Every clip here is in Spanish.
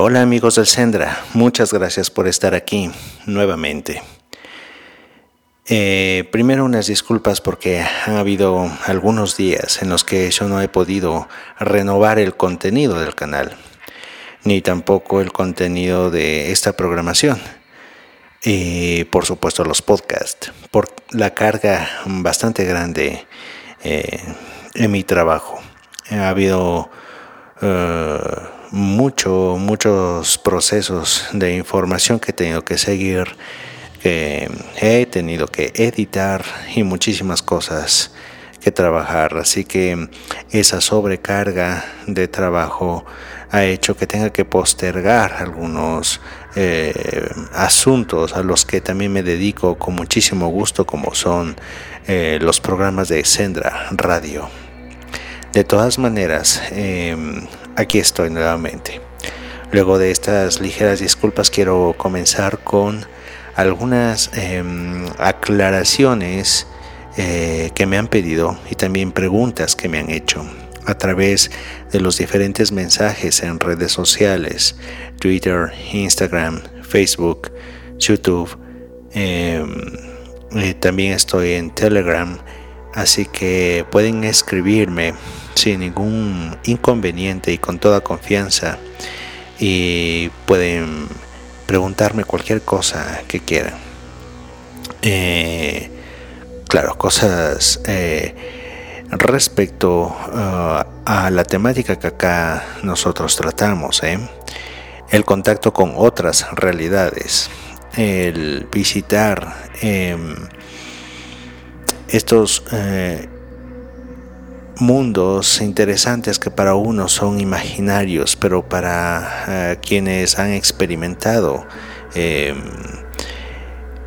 Hola amigos del Sendra, muchas gracias por estar aquí nuevamente. Eh, primero unas disculpas porque han habido algunos días en los que yo no he podido renovar el contenido del canal, ni tampoco el contenido de esta programación. Y por supuesto los podcasts, por la carga bastante grande eh, en mi trabajo. Ha habido... Eh, mucho, muchos procesos de información que he tenido que seguir, que he tenido que editar y muchísimas cosas que trabajar. Así que esa sobrecarga de trabajo ha hecho que tenga que postergar algunos eh, asuntos a los que también me dedico con muchísimo gusto, como son eh, los programas de Sendra Radio. De todas maneras, em, aquí estoy nuevamente. Luego de estas ligeras disculpas quiero comenzar con algunas em, aclaraciones eh, que me han pedido y también preguntas que me han hecho a través de los diferentes mensajes en redes sociales, Twitter, Instagram, Facebook, YouTube. Em, también estoy en Telegram, así que pueden escribirme sin ningún inconveniente y con toda confianza y pueden preguntarme cualquier cosa que quieran. Eh, claro, cosas eh, respecto uh, a la temática que acá nosotros tratamos, ¿eh? el contacto con otras realidades, el visitar em, estos mundos interesantes que para unos son imaginarios, pero para eh, quienes han experimentado em,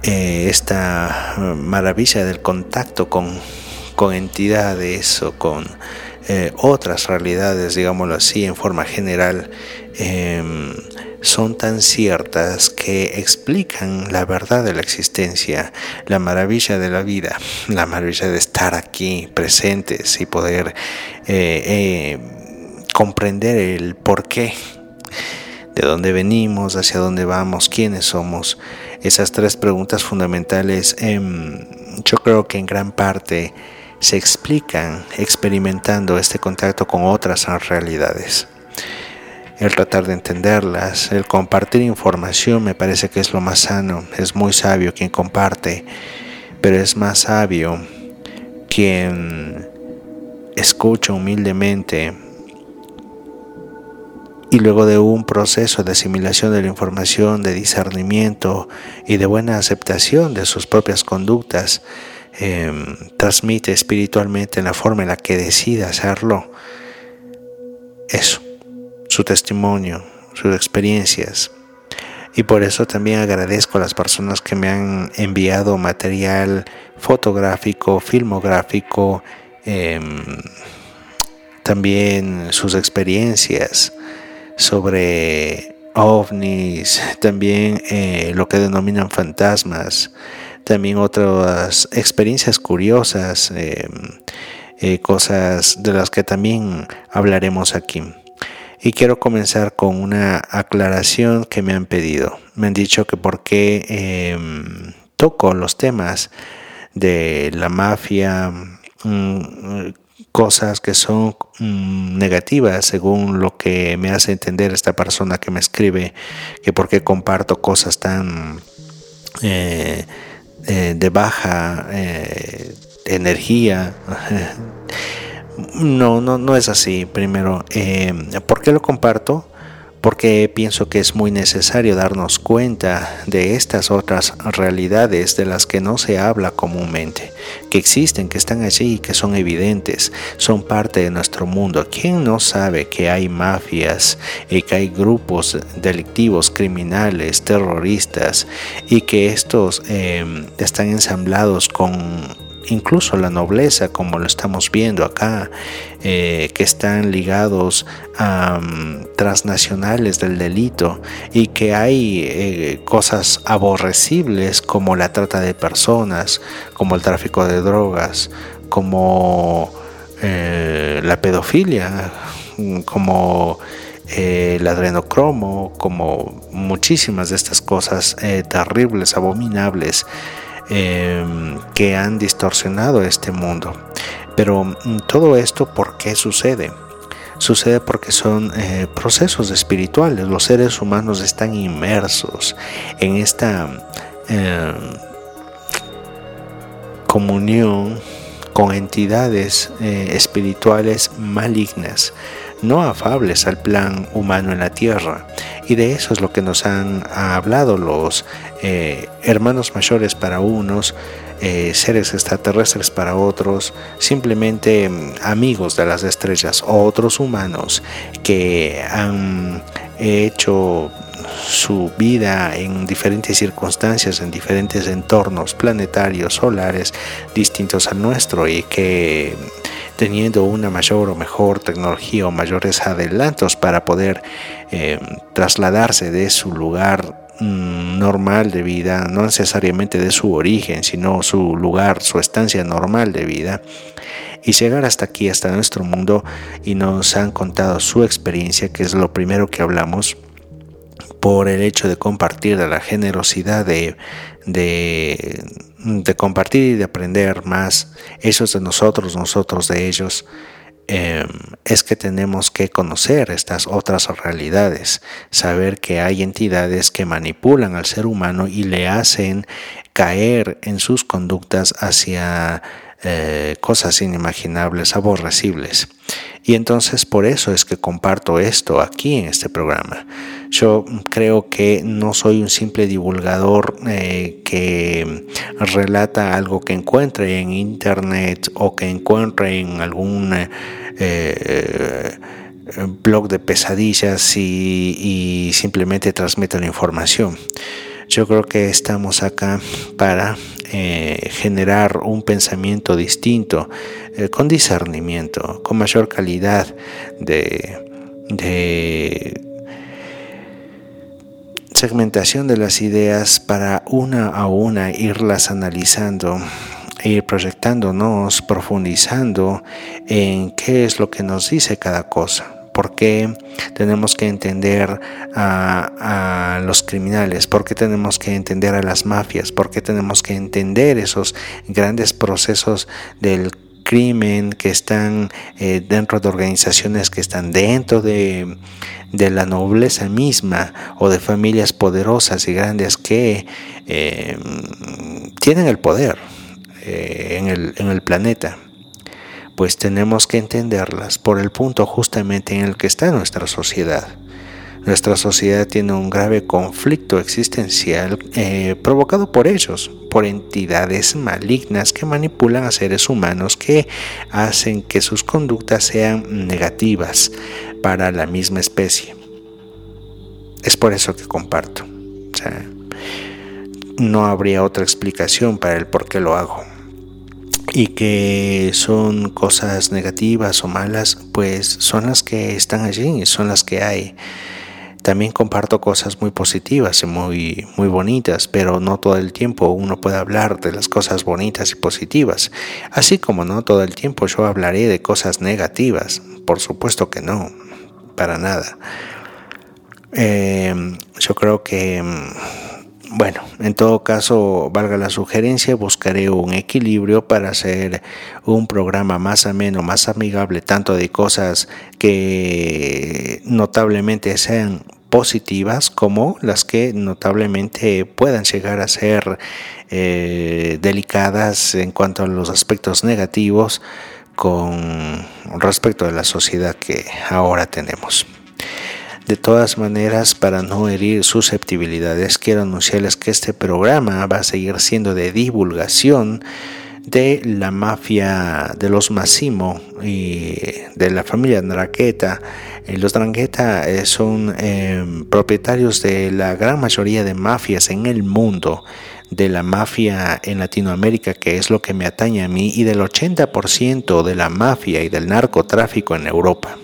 eh, esta maravilla del contacto con, con entidades o con eh, otras realidades, digámoslo así, en forma general, son tan ciertas que explican la verdad de la existencia, la maravilla de la vida, la maravilla de estar aquí presentes y poder eh, eh, comprender el porqué, de dónde venimos, hacia dónde vamos, quiénes somos. Esas tres preguntas fundamentales em, yo creo que en gran parte se explican experimentando este contacto con otras realidades el tratar de entenderlas, el compartir información me parece que es lo más sano, es muy sabio quien comparte, pero es más sabio quien escucha humildemente y luego de un proceso de asimilación de la información, de discernimiento y de buena aceptación de sus propias conductas, em, transmite espiritualmente en la forma en la que decida hacerlo. Eso su testimonio, sus experiencias. Y por eso también agradezco a las personas que me han enviado material fotográfico, filmográfico, em, también sus experiencias sobre ovnis, también eh, lo que denominan fantasmas, también otras experiencias curiosas, em, eh, cosas de las que también hablaremos aquí. Y quiero comenzar con una aclaración que me han pedido. Me han dicho que por qué em, toco los temas de la mafia, mm, cosas que son mm, negativas según lo que me hace entender esta persona que me escribe, que por qué comparto cosas tan eh, eh, de baja eh, energía. No, no, no es así. Primero, eh, ¿por qué lo comparto? porque pienso que es muy necesario darnos cuenta de estas otras realidades de las que no se habla comúnmente, que existen, que están allí, que son evidentes, son parte de nuestro mundo. ¿Quién no sabe que hay mafias y que hay grupos delictivos, criminales, terroristas y que estos eh, están ensamblados con incluso la nobleza, como lo estamos viendo acá, eh, que están ligados a mm, transnacionales del delito y que hay eh, cosas aborrecibles como la trata de personas, como el tráfico de drogas, como eh, la pedofilia, como el adrenocromo, como muchísimas de estas cosas terribles, abominables Em, que han distorsionado este mundo. Pero mm, todo esto, ¿por qué sucede? Sucede porque son eh, procesos espirituales. Los seres humanos están inmersos en esta em, comunión con entidades eh, espirituales malignas, no afables al plan humano en la tierra. Y de eso es lo que nos han hablado los eh, hermanos mayores para unos, eh, seres extraterrestres para otros, simplemente mm, amigos de las estrellas otros humanos que han hecho su vida en diferentes circunstancias, en diferentes entornos planetarios, solares, distintos al nuestro y que teniendo una mayor o mejor tecnología o mayores adelantos para poder eh, trasladarse de su lugar Mm, normal de vida, no necesariamente de su origen, sino su lugar, su estancia normal de vida, y llegar hasta aquí, hasta nuestro mundo, y nos han contado su experiencia, que es lo primero que hablamos, por el hecho de compartir, de la generosidad de, de, compartir y de aprender más, ellos de nosotros, nosotros de ellos. Em, es que tenemos que conocer estas otras realidades, saber que hay entidades que manipulan al ser humano y le hacen caer en sus conductas hacia eh, cosas inimaginables, aborrecibles. Y entonces por eso es que comparto esto aquí en este programa. Yo creo que no soy un simple divulgador eh, que relata algo que encuentre en internet o que encuentre en algún eh, blog de pesadillas y, simplemente transmite la información. Yo creo que estamos acá para eh, generar un pensamiento distinto, eh, con discernimiento, con mayor calidad de, de segmentación de las ideas para una a una irlas analizando ir proyectándonos, profundizando en qué es lo que nos dice cada cosa. ¿Por qué tenemos que entender a, los criminales? ¿Por qué tenemos que entender a las mafias? ¿Por qué tenemos que entender esos grandes procesos del crimen que están eh, dentro de organizaciones que están dentro de, la nobleza misma o de familias poderosas y grandes que eh, tienen el poder? Eh, en, el, en el planeta, pues tenemos que entenderlas por el punto justamente en el que está nuestra sociedad. Nuestra sociedad tiene un grave conflicto existencial eh, provocado por ellos, por entidades malignas que manipulan a seres humanos que hacen que sus conductas sean negativas para la misma especie. Es por eso que comparto. no habría otra explicación para el por qué lo hago y que son cosas negativas o malas, pues son las que están allí, son las que hay. También comparto cosas muy positivas y muy, muy bonitas, pero no todo el tiempo uno puede hablar de las cosas bonitas y positivas. Así como no todo el tiempo yo hablaré de cosas negativas. Por supuesto que no, para nada. Eh, yo creo que bueno, en todo caso, valga la sugerencia, buscaré un equilibrio para hacer un programa más ameno, más amigable, tanto de cosas que notablemente sean positivas como las que notablemente puedan llegar a ser eh, delicadas en cuanto a los aspectos negativos con respecto a la sociedad que ahora tenemos. De todas maneras, para no herir susceptibilidades, quiero anunciarles que este programa va a seguir siendo de divulgación de la mafia de los Massimo y de la familia Drangheta. Eh, los Drangheta eh, son em, propietarios de la gran mayoría de mafias en el mundo, de la mafia en Latinoamérica, que es lo que me atañe a mí, y del 80% de la mafia y del narcotráfico en Europa.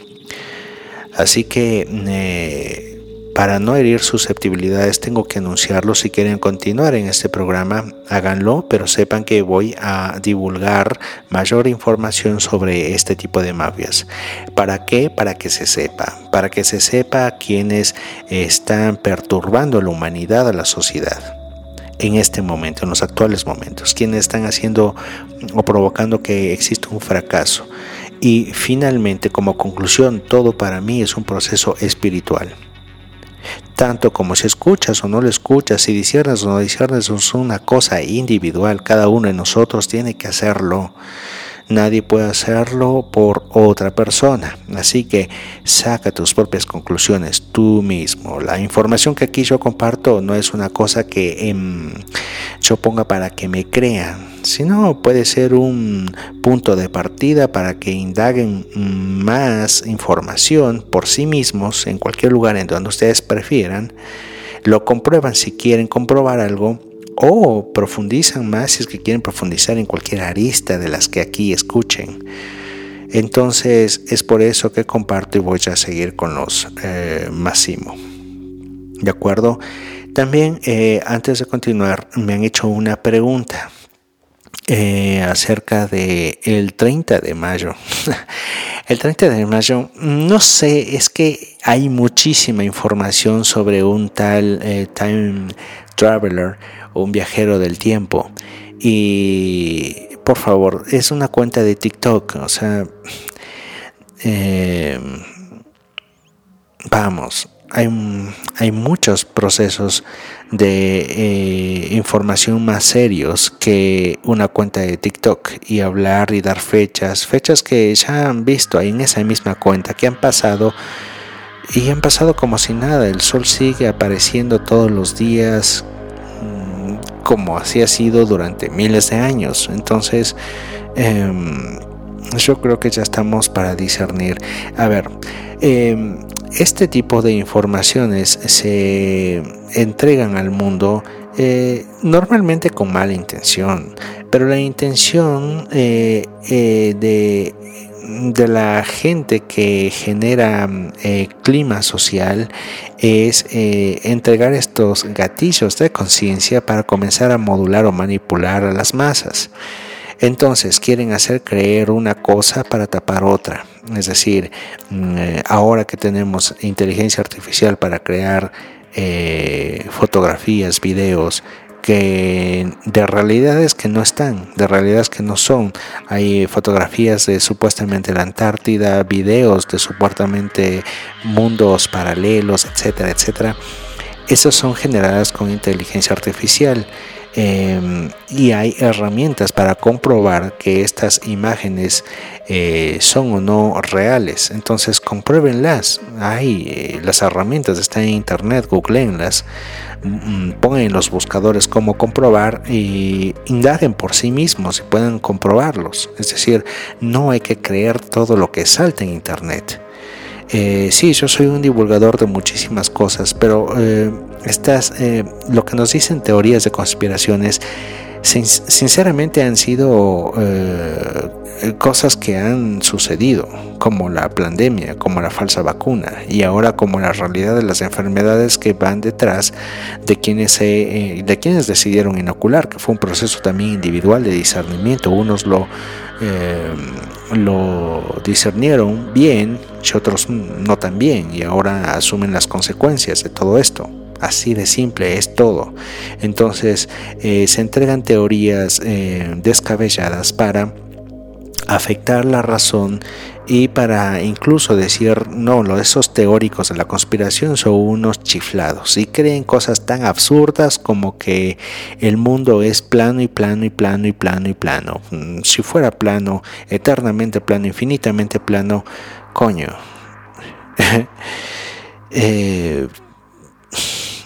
Así que eh, para no herir susceptibilidades tengo que anunciarlo. Si quieren continuar en este programa, háganlo, pero sepan que voy a divulgar mayor información sobre este tipo de mafias. ¿Para qué? Para que se sepa. Para que se sepa quienes están perturbando a la humanidad, a la sociedad en este momento, en los actuales momentos, quienes están haciendo o provocando que exista un fracaso. Y finalmente, como conclusión, todo para mí es un proceso espiritual tanto como si escuchas o no lo escuchas, si disiernes o no disiernes, es una cosa individual, cada uno de nosotros tiene que hacerlo. Nadie puede hacerlo por otra persona. Así que saca tus propias conclusiones tú mismo. La información que aquí yo comparto no es una cosa que em, yo ponga para que me crean sino puede ser un punto de partida para que indaguen más información por sí mismos en cualquier lugar en donde ustedes prefieran, lo comprueban si quieren comprobar algo o profundizan más si es que quieren profundizar en cualquier arista de las que aquí escuchen. Entonces es por eso que comparto y voy a seguir con los eh, Massimo. ¿De acuerdo? También eh, antes de continuar me han hecho una pregunta. Eh, acerca de el 30 de mayo. el 30 de mayo, no sé, es que hay muchísima información sobre un tal eh, time traveler un viajero del tiempo. Y por favor, es una cuenta de TikTok, o sea, eh, vamos, hay, hay muchos procesos de eh, información más serios que una cuenta de TikTok y hablar y dar fechas, fechas que ya han visto ahí en esa misma cuenta, que han pasado y han pasado como si nada, el sol sigue apareciendo todos los días como así ha sido durante miles de años. Entonces, em, yo creo que ya estamos para discernir. A ver, em, este tipo de informaciones se entregan al mundo eh, normalmente con mala intención, pero la intención eh, eh, de, de, la gente que genera clima social es entregar estos gatillos de conciencia para comenzar a modular o manipular a las masas. Entonces quieren hacer creer una cosa para tapar otra. Es decir, mm, eh, ahora que tenemos inteligencia artificial para crear eh, fotografías, videos, que de realidades que no están, de realidades que no son. Hay fotografías de supuestamente la Antártida, videos de supuestamente mundos paralelos, etcétera, etcétera. Esas son generadas con inteligencia artificial. Em, y hay herramientas para comprobar que estas imágenes eh, son o no reales. Entonces compruébenlas. Hay eh, las herramientas están en internet, googleenlas, pongan los buscadores cómo comprobar y indaguen por sí mismos y pueden comprobarlos. Es decir, no hay que creer todo lo que salta en internet. Eh, sí, yo soy un divulgador de muchísimas cosas, pero eh, estas, eh, lo que nos dicen teorías de conspiraciones, sinceramente han sido cosas que han sucedido, como la pandemia, como la falsa vacuna, y ahora como la realidad de las enfermedades que van detrás de quienes, de quienes decidieron inocular, que fue un proceso también individual de discernimiento. Unos lo lo discernieron bien y otros no tan bien y ahora asumen las consecuencias de todo esto. Así de simple es todo. Entonces eh, se entregan teorías eh, descabelladas para afectar la razón y para incluso decir, no, esos teóricos de la conspiración son unos chiflados y creen cosas tan absurdas como que el mundo es plano y plano y plano y plano y plano. Mm, si fuera plano, eternamente plano, infinitamente plano, coño. eh,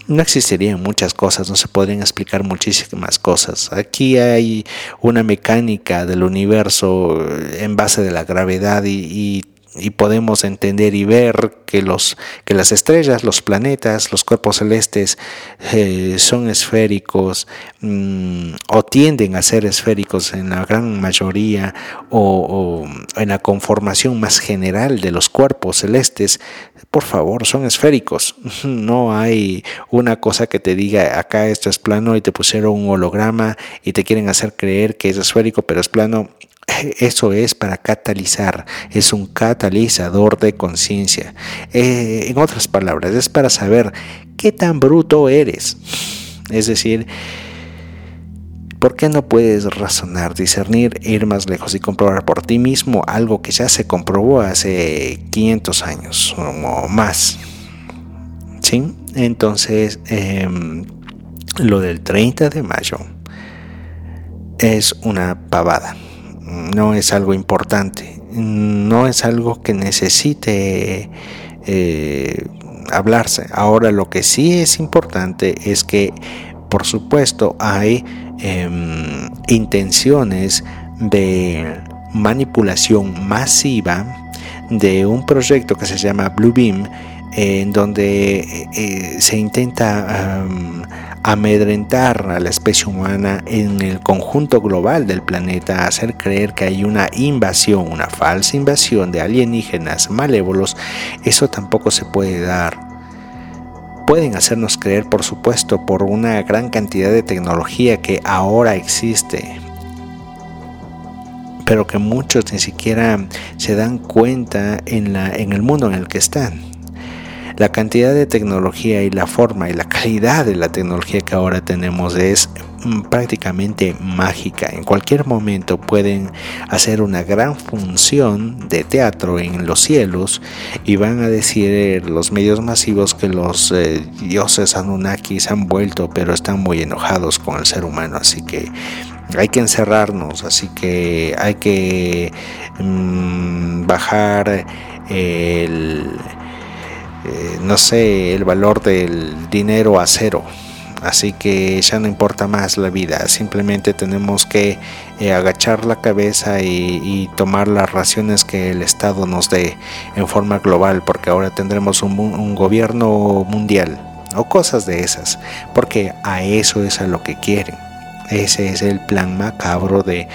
no existirían muchas cosas, no se podrían explicar muchísimas cosas. Aquí hay una mecánica del universo en base de la gravedad y, y podemos entender y ver que, los, que las estrellas, los planetas, los cuerpos celestes eh, son esféricos mm, o tienden a ser esféricos en la gran mayoría o, en la conformación más general de los cuerpos celestes, por favor, son esféricos. No hay una cosa que te diga acá esto es plano y te pusieron un holograma y te quieren hacer creer que es esférico, pero es plano eso es para catalizar, es un catalizador de conciencia. Eh, en otras palabras, es para saber qué tan bruto eres. Es decir, ¿por qué no puedes razonar, discernir, ir más lejos y comprobar por ti mismo algo que ya se comprobó hace 500 años o más? ¿Sí? Entonces, em, lo del 30 de mayo es una pavada no es algo importante, no es algo que necesite eh, hablarse. Ahora lo que sí es importante es que, por supuesto, hay em, intenciones de manipulación masiva de un proyecto que se llama Bluebeam, en donde eh, se intenta amedrentar a la especie humana en el conjunto global del planeta, hacer creer que hay una invasión, una falsa invasión de alienígenas malévolos, eso tampoco se puede dar. Pueden hacernos creer, por supuesto, por una gran cantidad de tecnología que ahora existe, pero que muchos ni siquiera se dan cuenta en, la, en el mundo en el que están la cantidad de tecnología y la forma y la calidad de la tecnología que ahora tenemos es mm, prácticamente mágica. En cualquier momento pueden hacer una gran función de teatro en los cielos y van a decir los medios masivos que los eh, dioses Anunnakis han vuelto pero están muy enojados con el ser humano. Así que hay que encerrarnos, así que hay que mm, bajar el eh, no sé, el valor del dinero a cero. Así que ya no importa más la vida, simplemente tenemos que eh, agachar la cabeza y, tomar las raciones que el Estado nos dé en forma global, porque ahora tendremos un, un gobierno mundial o cosas de esas, porque a eso es a lo que quieren. Ese es el plan macabro de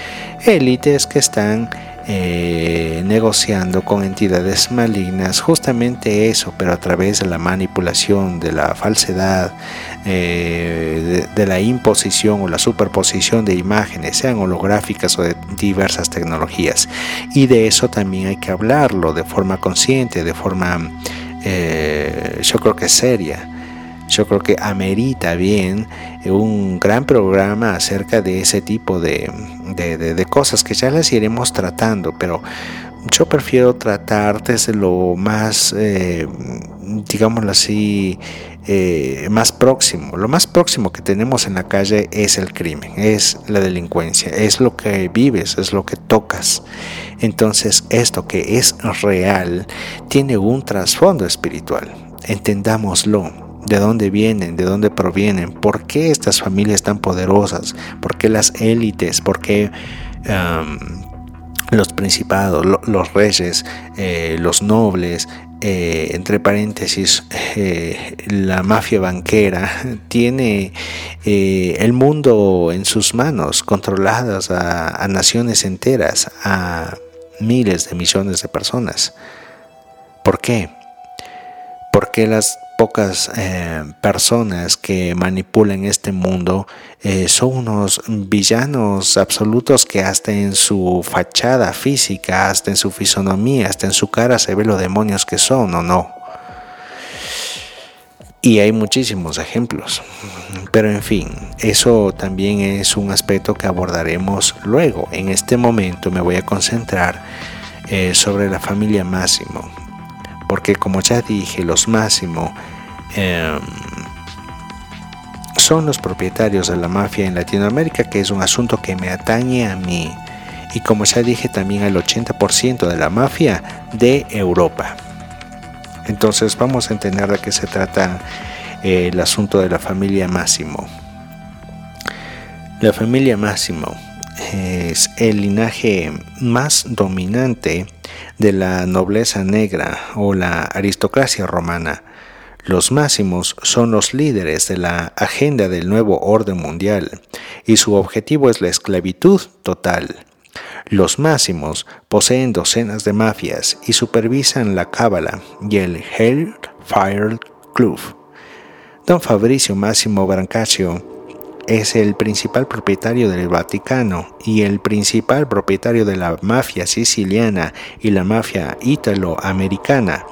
élites que están eh, negociando con entidades malignas, justamente eso, pero a través de la manipulación, de la falsedad, eh, de, la imposición o la superposición de imágenes, sean holográficas o de diversas tecnologías. Y de eso también hay que hablarlo de forma consciente, de forma, eh, yo creo que seria yo creo que amerita bien un gran programa acerca de ese tipo de, cosas que ya las iremos tratando, pero yo prefiero tratar desde lo más, eh, digámoslo así, eh, más próximo. Lo más próximo que tenemos en la calle es el crimen, es la delincuencia, es lo que vives, es lo que tocas. Entonces esto que es real tiene un trasfondo espiritual, entendámoslo de dónde vienen, de dónde provienen, por qué estas familias tan poderosas, por qué las élites, por qué los principados, los reyes, eh, los nobles, eh, entre paréntesis, eh, la mafia banquera tiene el mundo en sus manos, controladas a, a naciones enteras, a miles de millones de personas. ¿Por qué? Porque las pocas eh, personas que manipulan este mundo eh, son unos villanos absolutos que hasta en su fachada física, hasta en su fisonomía, hasta en su cara se ve los demonios que son o no. Y hay muchísimos ejemplos. Pero en fin, eso también es un aspecto que abordaremos luego. En este momento me voy a concentrar eh, sobre la familia Máximo porque como ya dije, los Máximo em, son los propietarios de la mafia en Latinoamérica, que es un asunto que me atañe a mí, y como ya dije también al 80% de la mafia de Europa. Entonces vamos a entender de qué se trata eh, el asunto de la familia Máximo. La familia Máximo es el linaje más dominante de la nobleza negra o la aristocracia romana. Los máximos son los líderes de la agenda del nuevo orden mundial y su objetivo es la esclavitud total. Los máximos poseen docenas de mafias y supervisan la Cábala y el Hellfire Club. Don Fabricio Máximo Brancaccio es el principal propietario del Vaticano y el principal propietario de la mafia siciliana y la mafia ítalo-americana.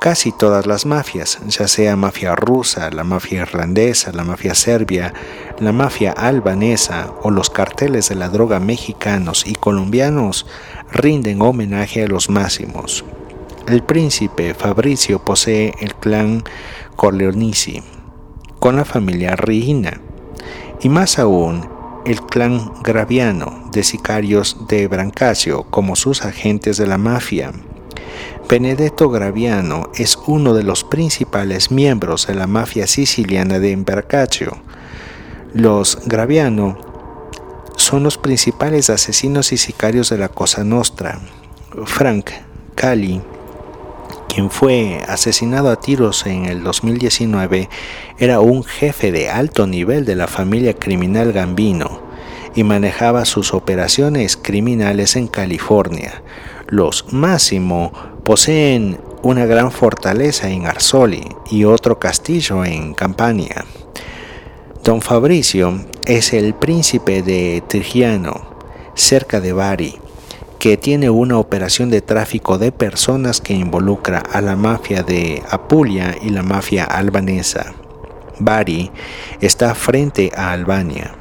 Casi todas las mafias, ya sea mafia rusa, la mafia irlandesa, la mafia serbia, la mafia albanesa o los carteles de la droga mexicanos y colombianos, rinden homenaje a los máximos. El príncipe Fabricio posee el clan Corleonisi, con la familia Reina y más aún el clan Graviano de sicarios de Brancaccio como sus agentes de la mafia. Benedetto Graviano es uno de los principales miembros de la mafia siciliana de Brancaccio. Los Graviano son los principales asesinos y sicarios de la Cosa Nostra. Frank Cali quien fue asesinado a tiros en el 2019, era un jefe de alto nivel de la familia criminal Gambino y manejaba sus operaciones criminales en California. Los Máximo poseen una gran fortaleza en Arzoli y otro castillo en Campania. Don Fabricio es el príncipe de Trigiano, cerca de Bari, que tiene una operación de tráfico de personas que involucra a la mafia de Apulia y la mafia albanesa. Bari está frente a Albania.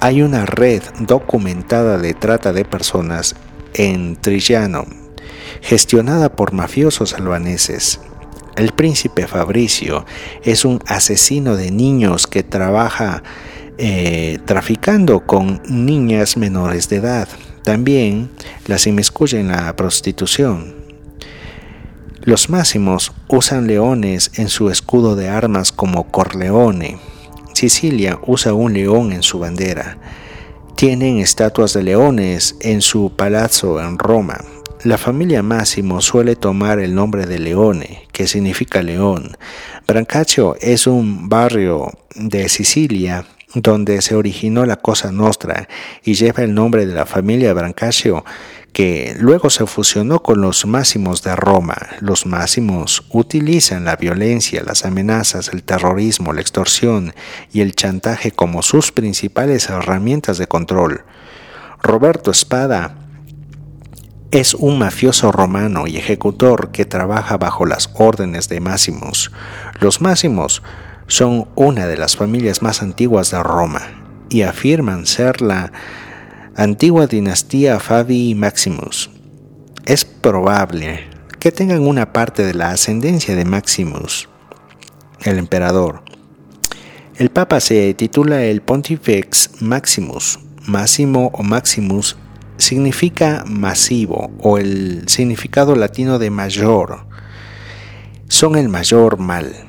Hay una red documentada de trata de personas en Trillano, gestionada por mafiosos albaneses. El príncipe Fabricio es un asesino de niños que trabaja eh, traficando con niñas menores de edad. También las inmiscuye en la prostitución. Los máximos usan leones en su escudo de armas como Corleone. Sicilia usa un león en su bandera. Tienen estatuas de leones en su palazzo en Roma. La familia Máximo suele tomar el nombre de Leone, que significa león. Brancaccio es un barrio de Sicilia donde se originó la Cosa Nostra y lleva el nombre de la familia Brancaccio, que luego se fusionó con los máximos de Roma. Los máximos utilizan la violencia, las amenazas, el terrorismo, la extorsión y el chantaje como sus principales herramientas de control. Roberto Espada es un mafioso romano y ejecutor que trabaja bajo las órdenes de máximos. Los máximos son una de las familias más antiguas de Roma y afirman ser la antigua dinastía Fabii Maximus. Es probable que tengan una parte de la ascendencia de Maximus, el emperador. El Papa se titula el Pontifex Maximus. Máximo o Maximus significa masivo o el significado latino de mayor. Son el mayor mal.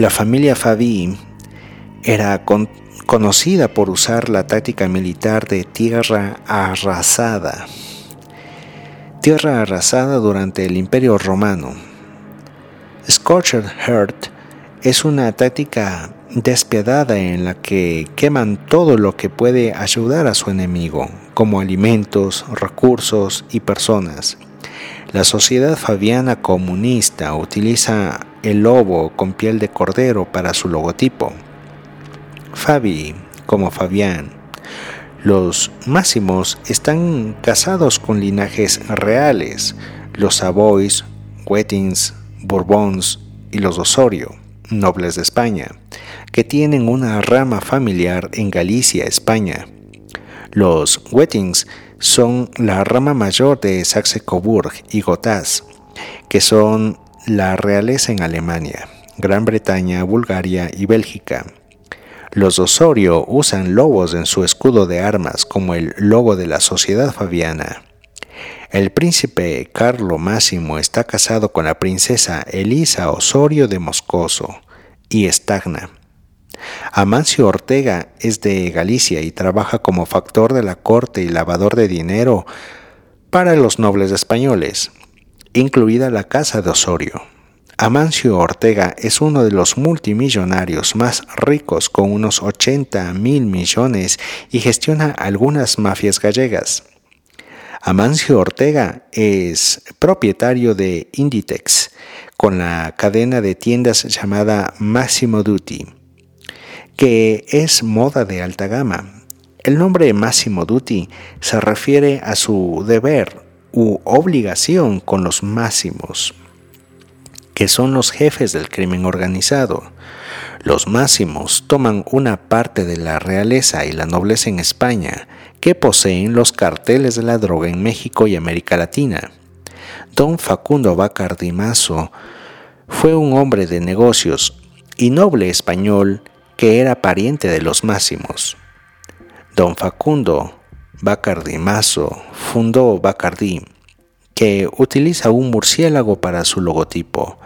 La familia Fabi era conocida por usar la táctica militar de tierra arrasada. Tierra arrasada durante el Imperio Romano. Scorched Heart es una táctica despiadada en la que queman todo lo que puede ayudar a su enemigo, como alimentos, recursos y personas. La sociedad fabiana comunista utiliza el lobo con piel de cordero para su logotipo. Fabi, como Fabián. Los máximos están casados con linajes reales, los Savoys, Wettings, Bourbons y los Osorio, nobles de España, que tienen una rama familiar en Galicia, España. Los Wettings son la rama mayor de Saxe-Coburg y Gotha, que son la realeza en Alemania, Gran Bretaña, Bulgaria y Bélgica. Los Osorio usan lobos en su escudo de armas como el logo de la sociedad fabiana. El príncipe Carlo Máximo está casado con la princesa Elisa Osorio de Moscoso y Estagna. Amancio Ortega es de Galicia y trabaja como factor de la corte y lavador de dinero para los nobles españoles, incluida la casa de Osorio. Amancio Ortega es uno de los multimillonarios más ricos con unos 80 mil millones y gestiona algunas mafias gallegas. Amancio Ortega es propietario de Inditex, con la cadena de tiendas llamada Massimo Dutti, que es moda de alta gama. El nombre Massimo Dutti se refiere a su deber u obligación con los máximos, que son los jefes del crimen organizado. Los máximos toman una parte de la realeza y la nobleza en España, que poseen los carteles de la droga en México y América Latina. Don Facundo Bacardi Mazo fue un hombre de negocios y noble español que era pariente de los máximos. Don Facundo Bacardi Mazo fundó Bacardi, que utiliza un murciélago para su logotipo,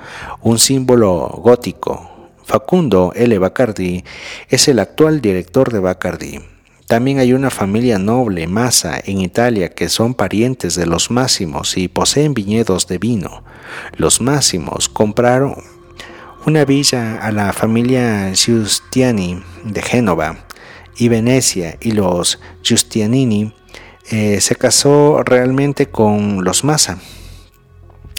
un símbolo gótico. Facundo L. Bacardi es el actual director de Bacardi. También hay una familia noble, Massa, en Italia, que son parientes de los Máximos y poseen viñedos de vino. Los Máximos compraron una villa a la familia Giustiani de Génova y Venecia y los Giustianini eh, se casó realmente con los Massa.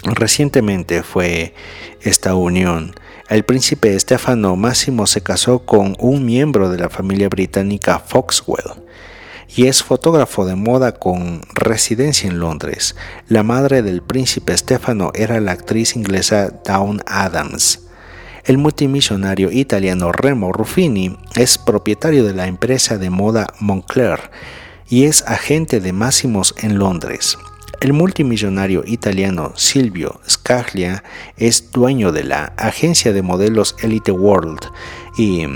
Recientemente fue esta unión el príncipe Estefano Máximo se casó con un miembro de la familia británica Foxwell y es fotógrafo de moda con residencia en Londres. La madre del príncipe Estefano era la actriz inglesa Dawn Adams. El multimillonario italiano Remo Ruffini es propietario de la empresa de moda Moncler y es agente de Máximos en Londres. El multimillonario italiano Silvio Scaglia es dueño de la agencia de modelos Elite World y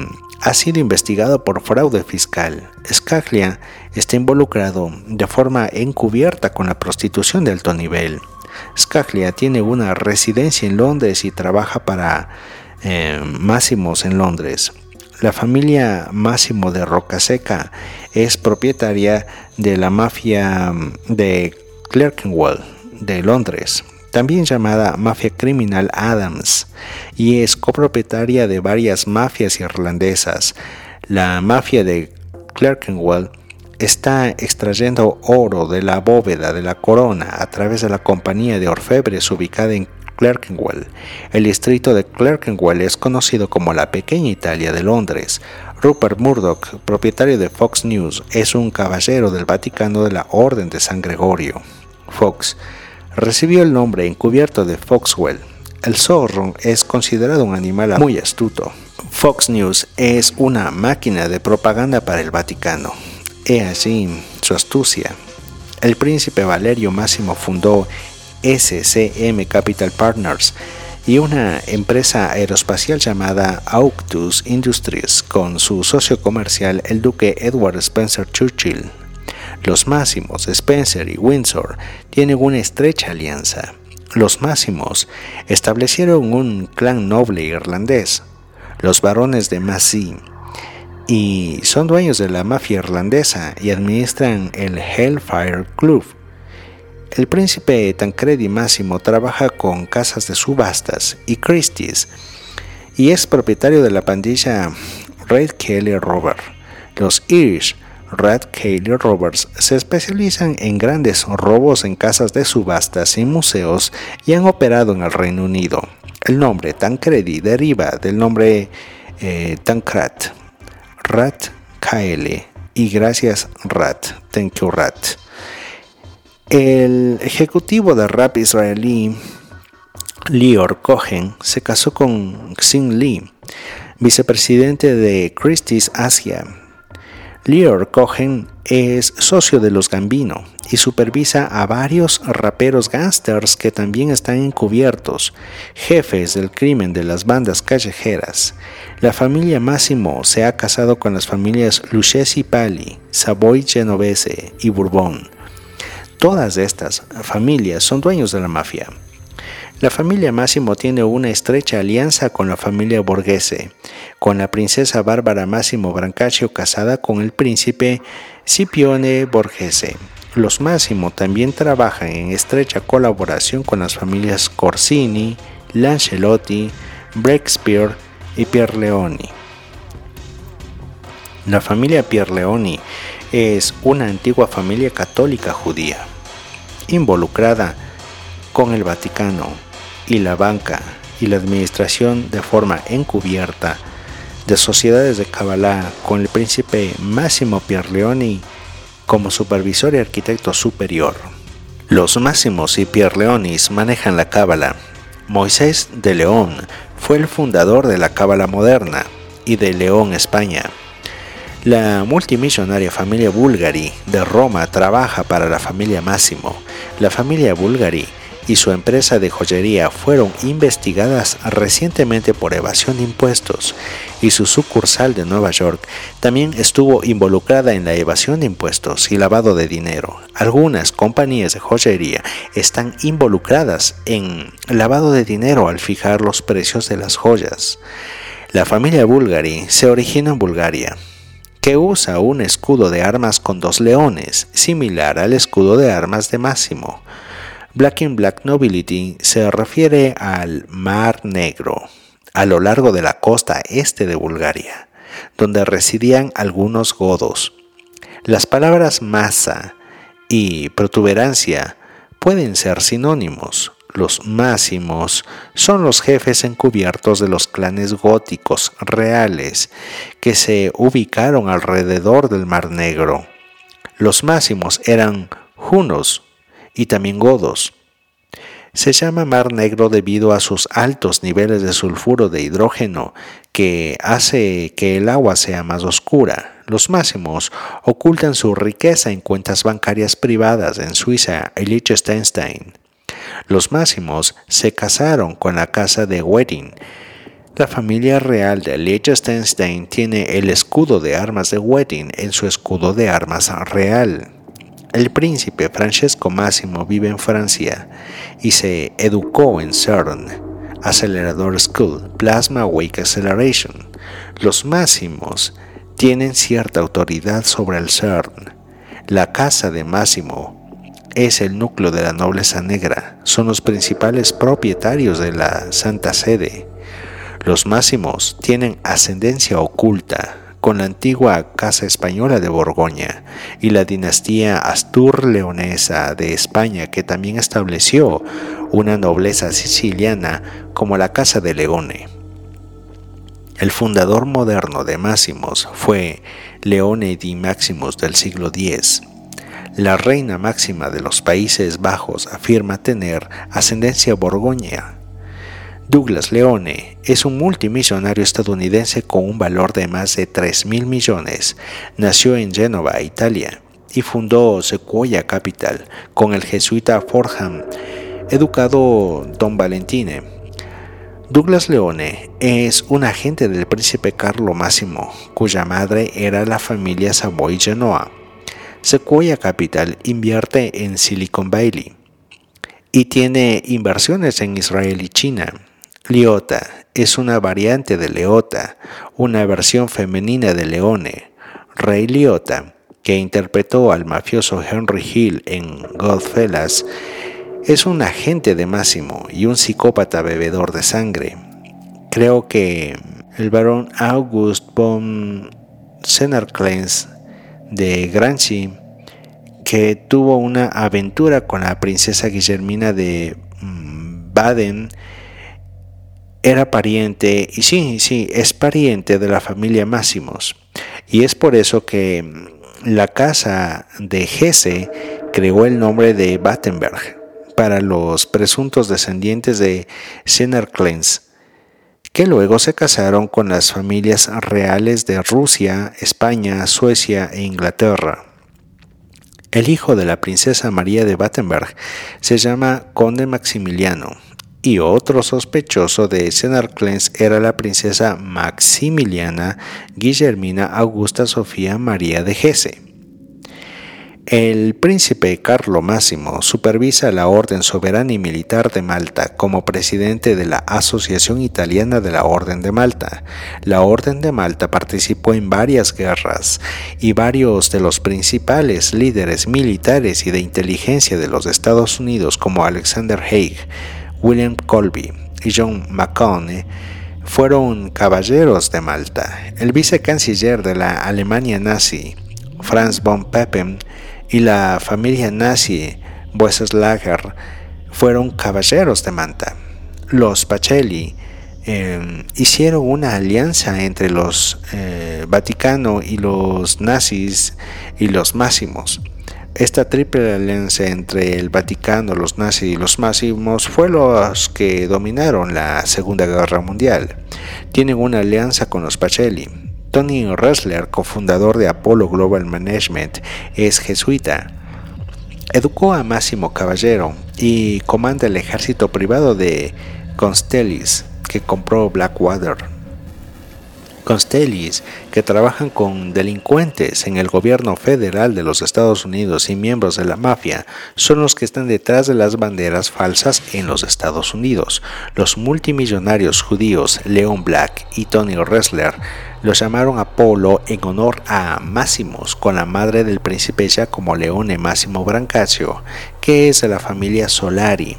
ha sido investigado por fraude fiscal. Scaglia está involucrado de forma encubierta con la prostitución de alto nivel. Scaglia tiene una residencia en Londres y trabaja para eh, Máximos en Londres. La familia Máximo de Rocaseca es propietaria de la mafia mm, de Clerkenwell de Londres, también llamada Mafia Criminal Adams, y es copropietaria de varias mafias irlandesas. La mafia de Clerkenwell está extrayendo oro de la bóveda de la corona a través de la compañía de orfebres ubicada en Clerkenwell. El distrito de Clerkenwell es conocido como la pequeña Italia de Londres. Rupert Murdoch, propietario de Fox News, es un caballero del Vaticano de la Orden de San Gregorio. Fox, recibió el nombre encubierto de Foxwell. El zorro es considerado un animal muy astuto. Fox News es una máquina de propaganda para el Vaticano. He así su astucia. El príncipe Valerio Máximo fundó SCM Capital Partners y una empresa aeroespacial llamada Auctus Industries con su socio comercial el duque Edward Spencer Churchill. Los máximos, Spencer y Windsor, tienen una estrecha alianza. Los máximos establecieron un clan noble irlandés, los barones de Massey, y son dueños de la mafia irlandesa y administran el Hellfire Club. El príncipe Tancredi Máximo trabaja con casas de subastas y Christie's y es propietario de la pandilla Red Kelly Rover. Los Irish Red Kelly Roberts se especializan en grandes robos en casas de subastas y museos y han operado en el Reino Unido. El nombre Tancredi deriva del nombre eh, Tancrat, Rat KL y gracias Rat, thank you Rat. El ejecutivo de rap israelí Lior Cohen se casó con Xin Lee, vicepresidente de Christie's Asia Leor Cohen es socio de los Gambino y supervisa a varios raperos gangsters que también están encubiertos, jefes del crimen de las bandas callejeras. La familia Máximo se ha casado con las familias Lucchesi Pali, Savoy Genovese y Bourbon. Todas estas familias son dueños de la mafia. La familia Máximo tiene una estrecha alianza con la familia Borghese, con la princesa Bárbara Máximo Brancaccio casada con el príncipe Scipione Borghese. Los Máximo también trabajan en estrecha colaboración con las familias Corsini, Lancelotti, Breakspear y Pierleoni. La familia Pierleoni es una antigua familia católica judía, involucrada con el Vaticano y la banca y la administración de forma encubierta de sociedades de Kabbalah con el príncipe Máximo Pierleoni como supervisor y arquitecto superior. Los Máximos y Pierleonis manejan la Cábala. Moisés de León fue el fundador de la Cábala moderna y de León, España. La multimillonaria familia Bulgari de Roma trabaja para la familia Máximo. La familia Bulgari y su empresa de joyería fueron investigadas recientemente por evasión de impuestos y su sucursal de Nueva York también estuvo involucrada en la evasión de impuestos y lavado de dinero. Algunas compañías de joyería están involucradas en lavado de dinero al fijar los precios de las joyas. La familia Bulgari se origina en Bulgaria que usa un escudo de armas con dos leones, similar al escudo de armas de Máximo. Black in Black Nobility se refiere al Mar Negro, a lo largo de la costa este de Bulgaria, donde residían algunos godos. Las palabras masa y protuberancia pueden ser sinónimos. Los máximos son los jefes encubiertos de los clanes góticos reales que se ubicaron alrededor del Mar Negro. Los máximos eran junos y también godos. Se llama Mar Negro debido a sus altos niveles de sulfuro de hidrógeno que hace que el agua sea más oscura. Los máximos ocultan su riqueza en cuentas bancarias privadas en Suiza y Liechtenstein. Los Máximos se casaron con la casa de Wedding. La familia real de Liechtenstein tiene el escudo de armas de Wedding en su escudo de armas real. El príncipe Francesco Máximo vive en Francia y se educó en CERN, Acelerador School, Plasma Wake Acceleration. Los Máximos tienen cierta autoridad sobre el CERN. La casa de Máximo es el núcleo de la nobleza negra, son los principales propietarios de la Santa Sede. Los máximos tienen ascendencia oculta con la antigua Casa Española de Borgoña y la dinastía Astur-Leonesa de España que también estableció una nobleza siciliana como la Casa de Leone. El fundador moderno de Máximos fue Leone di Maximus del siglo X la reina máxima de los Países Bajos afirma tener ascendencia borgoña. Douglas Leone es un multimillonario estadounidense con un valor de más de 3 mil millones. Nació en Génova, Italia, y fundó Sequoia Capital con el jesuita Fordham, educado Don Valentine. Douglas Leone es un agente del príncipe Carlo Máximo, cuya madre era la familia Savoy Genoa. Sequoia Capital invierte en Silicon Valley y tiene inversiones en Israel y China. Liota es una variante de Leota, una versión femenina de Leone. Ray Liota, que interpretó al mafioso Henry Hill en Godfellas, es un agente de Máximo y un psicópata bebedor de sangre. Creo que el barón August von Sennerkleins de Granchi, que tuvo una aventura con la princesa Guillermina de mm, Baden, era pariente, y sí, sí, es pariente de la familia Máximos. Y es por eso que mm, la casa de Hesse creó el nombre de Battenberg para los presuntos descendientes de Sennerklens que luego se casaron con las familias reales de Rusia, España, Suecia e Inglaterra. El hijo de la princesa María de Battenberg se llama Conde Maximiliano y otro sospechoso de Senarclens era la princesa Maximiliana Guillermina Augusta Sofía María de Hesse. El príncipe Carlo Máximo supervisa la Orden Soberana y Militar de Malta como presidente de la Asociación Italiana de la Orden de Malta. La Orden de Malta participó en varias guerras y varios de los principales líderes militares y de inteligencia de los Estados Unidos como Alexander Haig, William Colby y John McCone fueron caballeros de Malta. El vicecanciller de la Alemania nazi, Franz von Papen, y la familia nazi Boeslager fueron caballeros de Manta. Los Pacelli em, hicieron una alianza entre los eh, Vaticano y los nazis y los máximos. Esta triple alianza entre el Vaticano, los nazis y los máximos fue los que dominaron la Segunda Guerra Mundial. Tienen una alianza con los Pacelli. Tony Ressler, cofundador de Apollo Global Management, es jesuita. Educó a Máximo Caballero y comanda el ejército privado de Constellis, que compró Blackwater. Constellis, que trabajan con delincuentes en el gobierno federal de los Estados Unidos y miembros de la mafia, son los que están detrás de las banderas falsas en los Estados Unidos. Los multimillonarios judíos Leon Black y Tony Ressler los llamaron Apolo en honor a Máximos, con la madre del príncipe como Leone Máximo Brancaccio, que es de la familia Solari,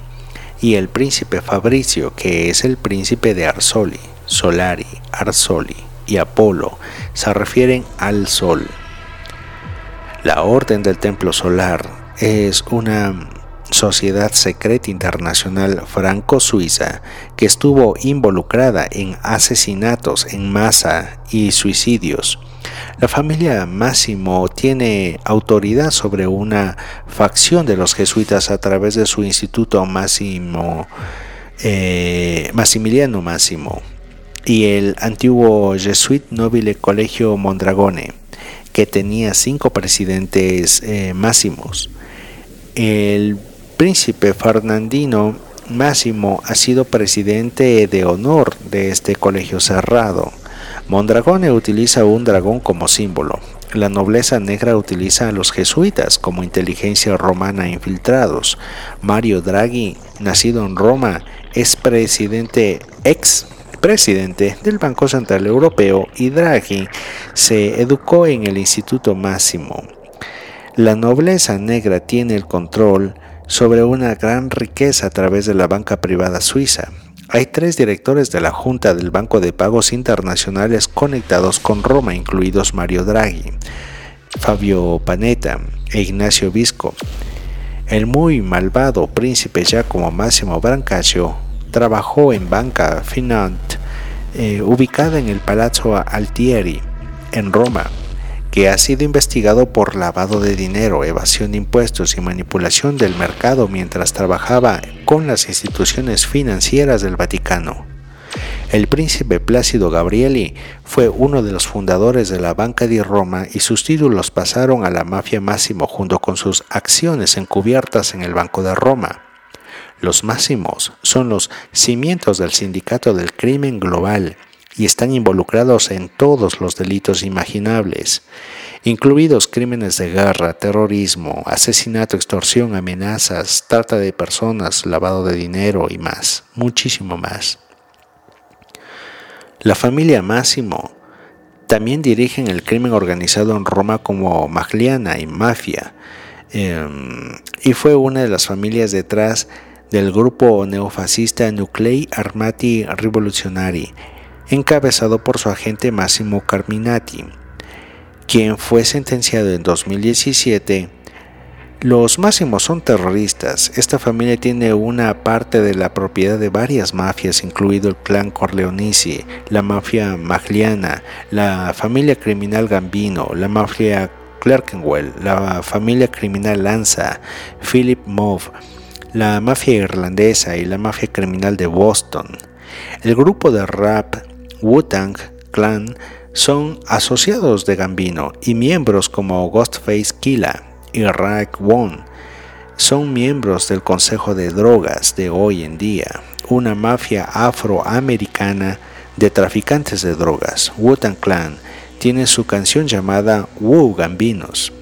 y el príncipe Fabricio, que es el príncipe de Arsoli. Solari, Arsoli y Apolo se refieren al sol. La Orden del Templo Solar es una sociedad secreta internacional franco-suiza que estuvo involucrada en asesinatos en masa y suicidios. La familia Máximo tiene autoridad sobre una facción de los jesuitas a través de su instituto Máximo, eh, Maximiliano Máximo y el antiguo Jesuit Nobile Colegio Mondragone, que tenía cinco presidentes eh, máximos. El príncipe Fernandino Máximo ha sido presidente de honor de este colegio cerrado. Mondragone utiliza un dragón como símbolo. La nobleza negra utiliza a los jesuitas como inteligencia romana infiltrados. Mario Draghi, nacido en Roma, es presidente ex presidente del Banco Central Europeo y Draghi se educó en el Instituto Máximo. La nobleza negra tiene el control sobre una gran riqueza a través de la banca privada suiza. Hay tres directores de la Junta del Banco de Pagos Internacionales conectados con Roma, incluidos Mario Draghi, Fabio Panetta e Ignacio Visco. El muy malvado príncipe Giacomo Massimo Brancaccio trabajó en Banca Finant, eh, ubicada en el Palazzo Altieri, en Roma que ha sido investigado por lavado de dinero, evasión de impuestos y manipulación del mercado mientras trabajaba con las instituciones financieras del Vaticano. El príncipe Plácido Gabrieli fue uno de los fundadores de la Banca di Roma y sus títulos pasaron a la mafia Máximo junto con sus acciones encubiertas en el Banco de Roma. Los Máximos son los cimientos del sindicato del crimen global y están involucrados en todos los delitos imaginables, incluidos crímenes de guerra, terrorismo, asesinato, extorsión, amenazas, trata de personas, lavado de dinero y más, muchísimo más. La familia Máximo también dirigen el crimen organizado en Roma como Magliana y Mafia, em, y fue una de las familias detrás del grupo neofascista Nuclei Armati Rivoluzionari, encabezado por su agente Massimo Carminati, quien fue sentenciado en 2017. Los máximos son terroristas. Esta familia tiene una parte de la propiedad de varias mafias, incluido el clan Corleonesi, la mafia Magliana, la familia criminal Gambino, la mafia Clerkenwell, la familia criminal Lanza, Philip Move, la mafia irlandesa y la mafia criminal de Boston. El grupo de rap Wu-Tang Clan son asociados de Gambino y miembros como Ghostface Killa y Rack Won son miembros del Consejo de Drogas de hoy en día, una mafia afroamericana de traficantes de drogas. Wu-Tang Clan tiene su canción llamada Wu Gambinos.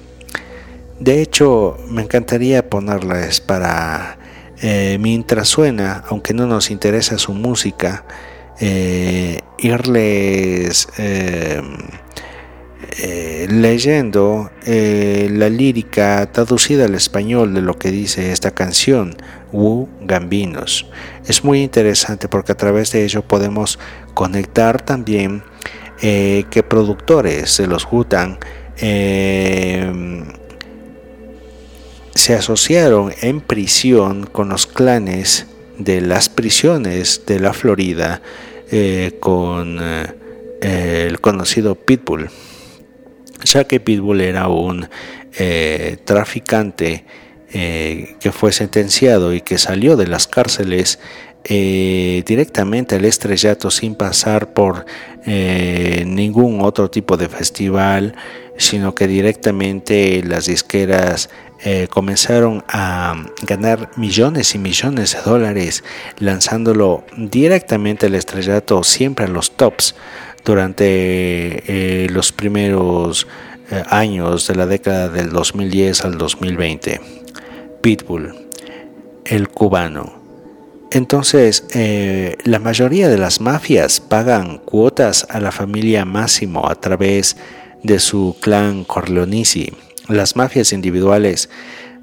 De hecho, me encantaría ponerles para eh, mientras suena, aunque no nos interesa su música, eh, irles eh, leyendo la lírica traducida al español de lo que dice esta canción, Wu Gambinos. Es muy interesante porque a través de ello podemos conectar también que productores de los Hutan se asociaron en prisión con los clanes de las prisiones de la Florida eh, con eh, el conocido Pitbull, ya que Pitbull era un eh, traficante que fue sentenciado y que salió de las cárceles directamente al estrellato sin pasar por ningún otro tipo de festival, sino que directamente las disqueras eh, comenzaron a ganar millones y millones de dólares lanzándolo directamente al estrellato, siempre a los tops durante eh, los primeros eh, años de la década del 2010 al 2020. Pitbull, el cubano. Entonces, la mayoría de las mafias pagan cuotas a la familia Máximo a través de su clan Corleonisi las mafias individuales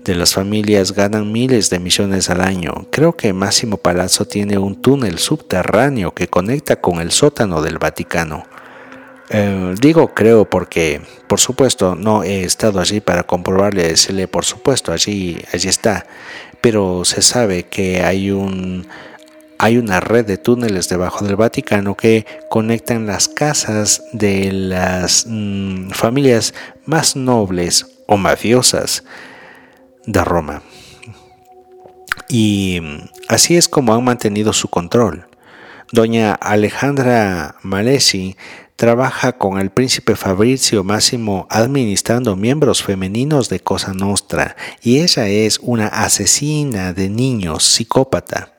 de las familias ganan miles de millones al año. Creo que Máximo Palazzo tiene un túnel subterráneo que conecta con el sótano del Vaticano. Eh, digo creo porque, por supuesto, no he estado allí para comprobarle, decirle, por supuesto, allí, allí está. Pero se sabe que hay un hay una red de túneles debajo del Vaticano que conectan las casas de las mm, familias más nobles o mafiosas de Roma. Y así es como han mantenido su control. Doña Alejandra Malesi trabaja con el príncipe Fabrizio Máximo administrando miembros femeninos de Cosa Nostra y ella es una asesina de niños psicópata.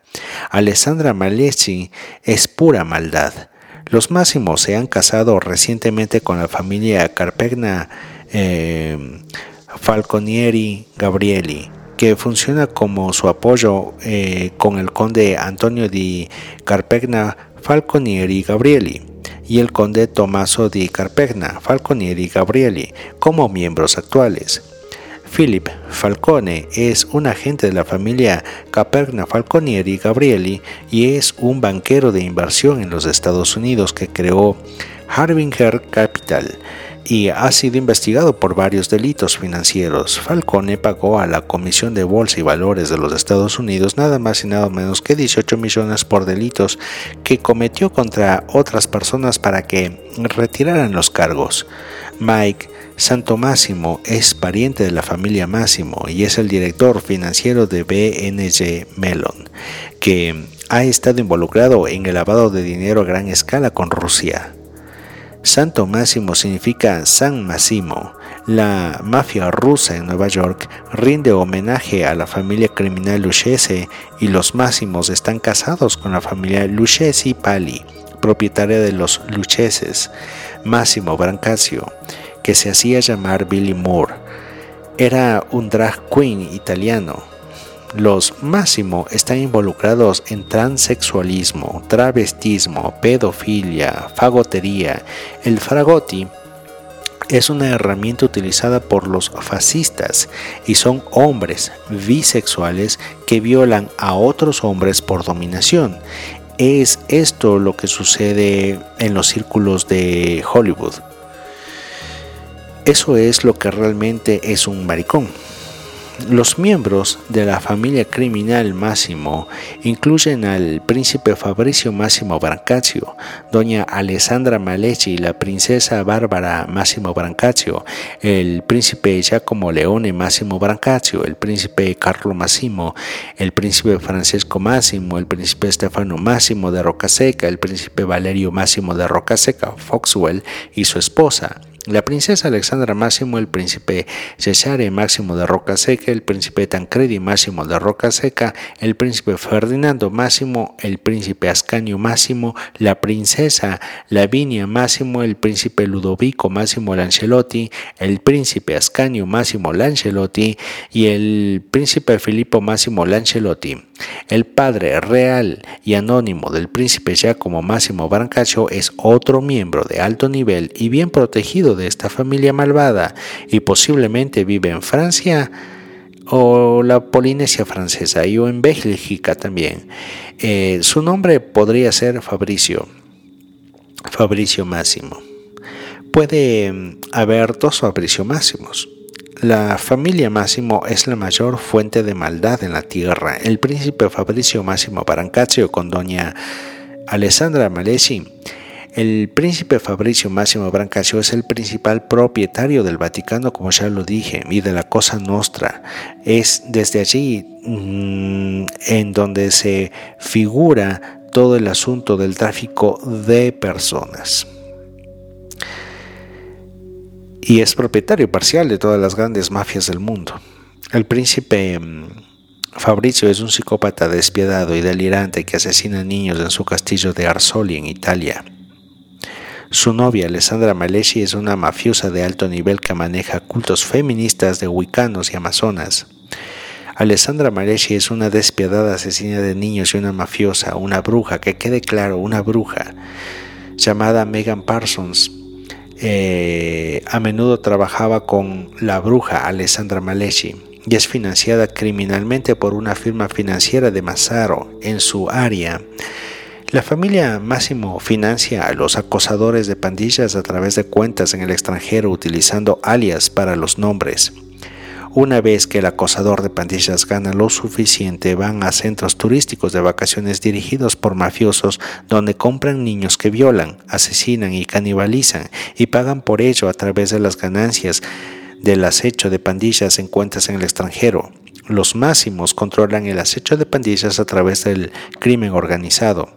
Alessandra Malesi es pura maldad. Los Máximos se han casado recientemente con la familia Carpegna eh, Falconieri Gabrieli, que funciona como su apoyo eh, con el conde Antonio di Carpegna Falconieri Gabrieli y el conde Tommaso di Carpegna Falconieri Gabrieli como miembros actuales. Philip Falcone es un agente de la familia Caperna Falconieri Gabrieli y es un banquero de inversión en los Estados Unidos que creó Harbinger Capital y ha sido investigado por varios delitos financieros. Falcone pagó a la Comisión de Bolsa y Valores de los Estados Unidos nada más y nada menos que 18 millones por delitos que cometió contra otras personas para que retiraran los cargos. Mike Santo Máximo es pariente de la familia Máximo y es el director financiero de BNG Mellon, que ha estado involucrado en el lavado de dinero a gran escala con Rusia. Santo Máximo significa San Máximo. La mafia rusa en Nueva York rinde homenaje a la familia criminal Lucchese y los Máximos están casados con la familia Lucchesi Pali, propietaria de los Luccheses. Máximo Brancaccio, que se hacía llamar Billy Moore, era un drag queen italiano los Máximo están involucrados en transexualismo, travestismo, pedofilia, fagotería. El fragotti es una herramienta utilizada por los fascistas y son hombres bisexuales que violan a otros hombres por dominación. Es esto lo que sucede en los círculos de Hollywood. Eso es lo que realmente es un maricón. Los miembros de la familia criminal Máximo incluyen al príncipe Fabricio Máximo Brancaccio, doña Alessandra Malechi, la princesa Bárbara Máximo Brancaccio, el príncipe Giacomo Leone Máximo Brancaccio, el príncipe Carlo Máximo, el príncipe Francesco Máximo, el príncipe Stefano Máximo de Rocaseca, el príncipe Valerio Máximo de Rocaseca, Foxwell y su esposa, la princesa Alexandra Máximo, el príncipe Cesare Máximo de Roca Seca, el príncipe Tancredi Máximo de Roca Seca, el príncipe Ferdinando Máximo, el príncipe Ascanio Máximo, la princesa Lavinia Máximo, el príncipe Ludovico Máximo Lancelotti, el príncipe Ascanio Máximo Lancelotti y el príncipe Filippo Máximo Lancelotti. El padre real y anónimo del príncipe Giacomo Máximo Brancaccio es otro miembro de alto nivel y bien protegido de esta familia malvada y posiblemente vive en Francia o la Polinesia francesa y o en Bélgica también. Eh, su nombre podría ser Fabricio, Fabricio Máximo. Puede mm, haber dos Fabricio Máximos. La familia Máximo es la mayor fuente de maldad en la tierra. El príncipe Fabricio Máximo Barancaccio con doña Alessandra Malesi el príncipe Fabricio Máximo Brancaccio es el principal propietario del Vaticano, como ya lo dije, y de la Cosa Nostra. Es desde allí mm, en donde se figura todo el asunto del tráfico de personas. Y es propietario parcial de todas las grandes mafias del mundo. El príncipe mm, Fabricio es un psicópata despiadado y delirante que asesina niños en su castillo de Arsoli en Italia. Su novia, Alessandra Malesci, es una mafiosa de alto nivel que maneja cultos feministas de huicanos y amazonas. Alessandra Malesci es una despiadada asesina de niños y una mafiosa, una bruja, que quede claro, una bruja, llamada Megan Parsons. Eh, a menudo trabajaba con la bruja Alessandra Malesci y es financiada criminalmente por una firma financiera de Massaro en su área. La familia Máximo financia a los acosadores de pandillas a través de cuentas en el extranjero utilizando alias para los nombres. Una vez que el acosador de pandillas gana lo suficiente, van a centros turísticos de vacaciones dirigidos por mafiosos donde compran niños que violan, asesinan y canibalizan y pagan por ello a través de las ganancias del acecho de pandillas en cuentas en el extranjero. Los máximos controlan el acecho de pandillas a través del crimen organizado.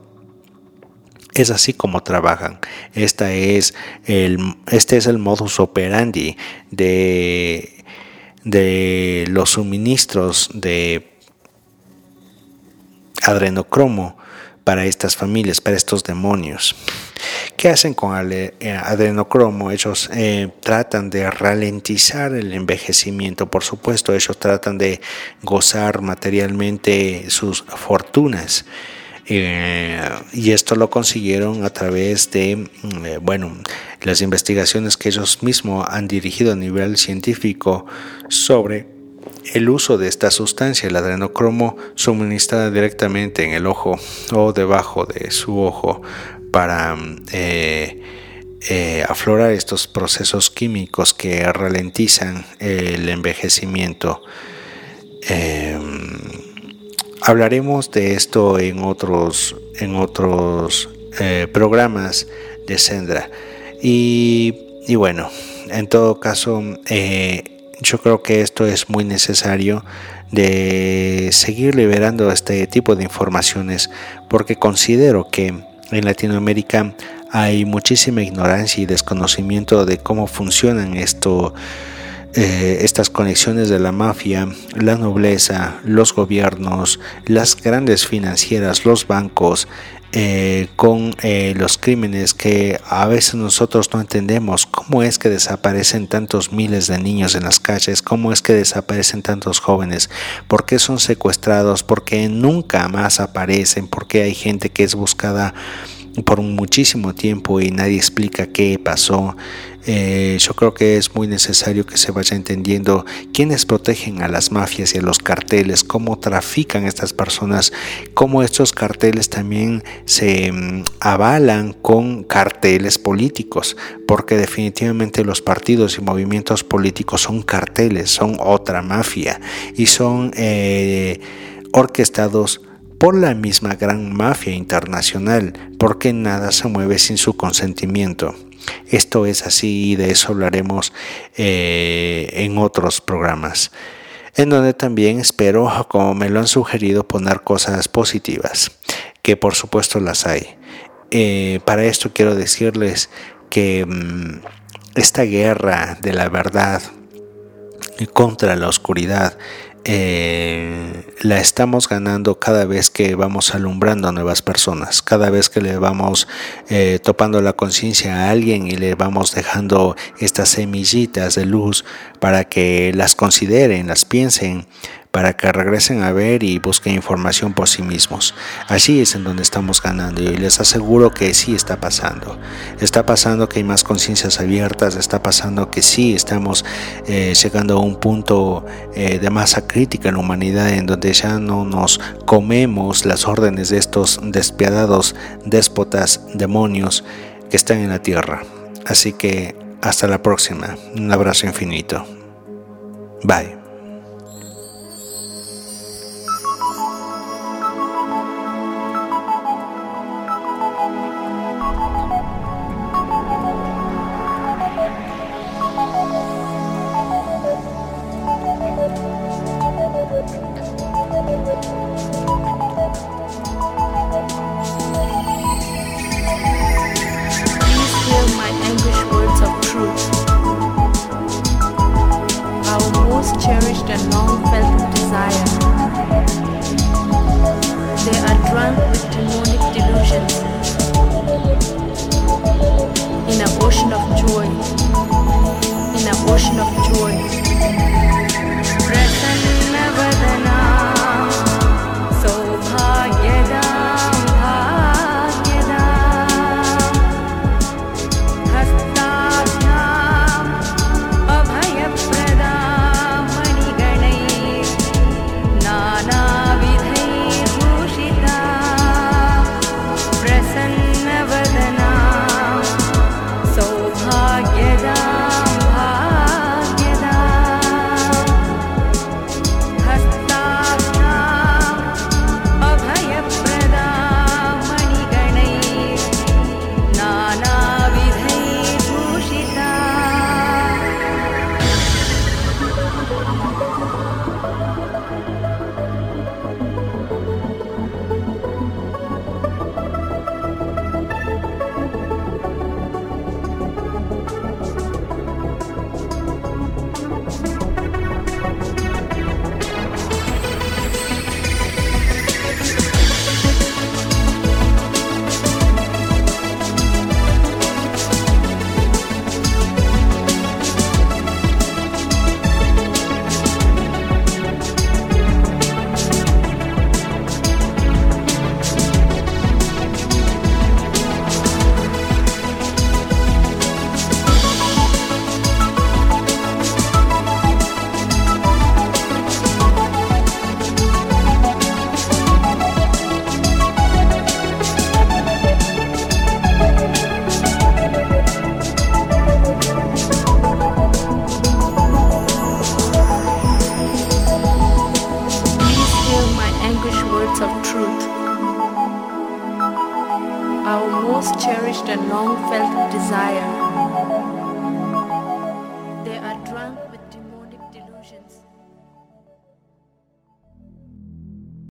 Es así como trabajan. Esta es el, este es el modus operandi de, de los suministros de adrenocromo para estas familias, para estos demonios. ¿Qué hacen con eh, adrenocromo? Ellos eh, tratan de ralentizar el envejecimiento, por supuesto, ellos tratan de gozar materialmente sus fortunas. Eh, y esto lo consiguieron a través de, mm, eh, bueno, las investigaciones que ellos mismos han dirigido a nivel científico sobre el uso de esta sustancia, el adrenocromo, suministrada directamente en el ojo o debajo de su ojo para mm, eh, aflorar estos procesos químicos que ralentizan el envejecimiento. Hablaremos de esto en otros, en otros eh, programas de Sendra. Y, bueno, en todo caso, eh, yo creo que esto es muy necesario de seguir liberando este tipo de informaciones porque considero que en Latinoamérica hay muchísima ignorancia y desconocimiento de cómo funcionan esto eh, estas conexiones de la mafia, la nobleza, los gobiernos, las grandes financieras, los bancos, eh, con eh, los crímenes que a veces nosotros no entendemos. ¿Cómo es que desaparecen tantos miles de niños en las calles? ¿Cómo es que desaparecen tantos jóvenes? ¿Por qué son secuestrados? ¿Por qué nunca más aparecen? ¿Por qué hay gente que es buscada por muchísimo tiempo y nadie explica qué pasó? Eh, yo creo que es muy necesario que se vaya entendiendo quiénes protegen a las mafias y a los carteles, cómo trafican estas personas, cómo estos carteles también se mm, avalan con carteles políticos, porque definitivamente los partidos y movimientos políticos son carteles, son otra mafia y son eh, orquestados por la misma gran mafia internacional, porque nada se mueve sin su consentimiento. Esto es así y de eso hablaremos eh, en otros programas, en donde también espero, como me lo han sugerido, poner cosas positivas, que por supuesto las hay. Eh, para esto quiero decirles que mm, esta guerra de la verdad contra la oscuridad eh, la estamos ganando cada vez que vamos alumbrando a nuevas personas, cada vez que le vamos eh, topando la conciencia a alguien y le vamos dejando estas semillitas de luz para que las consideren, las piensen, para que regresen a ver y busquen información por sí mismos. Así es en donde estamos ganando y les aseguro que sí está pasando. Está pasando que hay más conciencias abiertas, está pasando que sí estamos eh, llegando a un punto eh, de masa crítica en la humanidad en donde ya no nos comemos las órdenes de estos despiadados déspotas demonios que están en la tierra. Así que hasta la próxima. Un abrazo infinito. Bye.